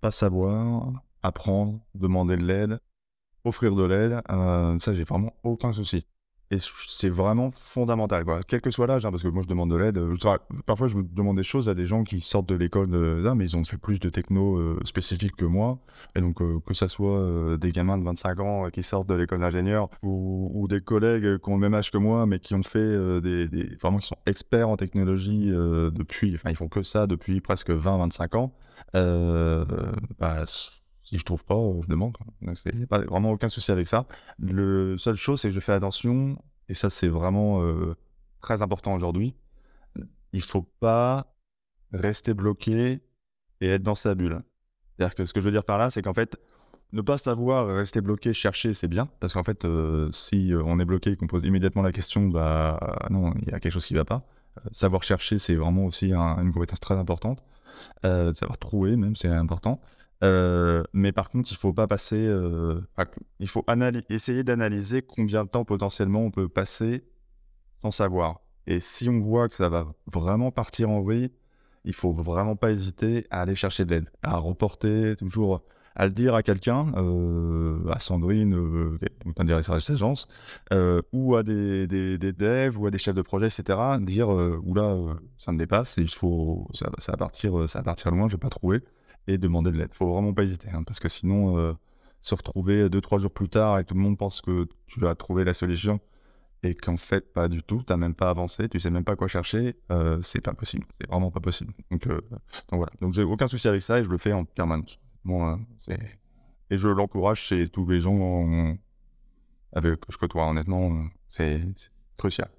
pas savoir, apprendre, demander de l'aide, offrir de l'aide, euh, ça, j'ai vraiment aucun souci. Et c'est vraiment fondamental, quoi. Quel que soit l'âge, hein, parce que moi, je demande de l'aide. Euh, parfois, je demande des choses à des gens qui sortent de l'école là, mais ils ont fait plus de techno euh, spécifiques que moi. Et donc, que ça soit des gamins de 25 ans qui sortent de l'école d'ingénieur ou, des collègues qui ont le même âge que moi, mais qui ont fait des, vraiment qui sont experts en technologie depuis, enfin, ils font que ça depuis presque 20-25 ans. Bah, si je trouve pas, je demande. C'est pas vraiment aucun souci avec ça. Le seule chose, c'est que je fais attention, et ça c'est vraiment euh, très important aujourd'hui. Il faut pas rester bloqué et être dans sa bulle. C'est-à-dire que ce que je veux dire par là, c'est qu'en fait, ne pas savoir rester bloqué, chercher, c'est bien, parce qu'en fait, euh, si on est bloqué et qu'on pose immédiatement la question, bah non, il y a quelque chose qui va pas. Euh, savoir chercher, c'est vraiment aussi une compétence très importante. savoir trouver, même, c'est important. Euh, mais par contre, il faut pas passer. Euh, il faut essayer d'analyser combien de temps potentiellement on peut passer sans savoir. Et si on voit que ça va vraiment partir en vrille, il faut vraiment pas hésiter à aller chercher de l'aide, à reporter toujours, à le dire à quelqu'un, euh, à Sandrine, euh, un directeur d'agence, euh, ou à des, des, des, devs, ou à des chefs de projet, etc. Dire, oula, ça me dépasse, il faut, ça, ça, va partir, ça va partir loin, je vais pas trouver et demander de l'aide. Faut vraiment pas hésiter, hein, parce que sinon, euh, se retrouver deux, trois jours plus tard et tout le monde pense que tu as trouvé la solution et qu'en fait, pas du tout, tu n'as même pas avancé, tu sais même pas quoi chercher, euh, c'est pas possible. C'est vraiment pas possible. Donc, euh, donc voilà. Donc j'ai aucun souci avec ça et je le fais en permanence. Bon, et je l'encourage chez tous les gens avec, que je côtoie. Honnêtement, c'est crucial.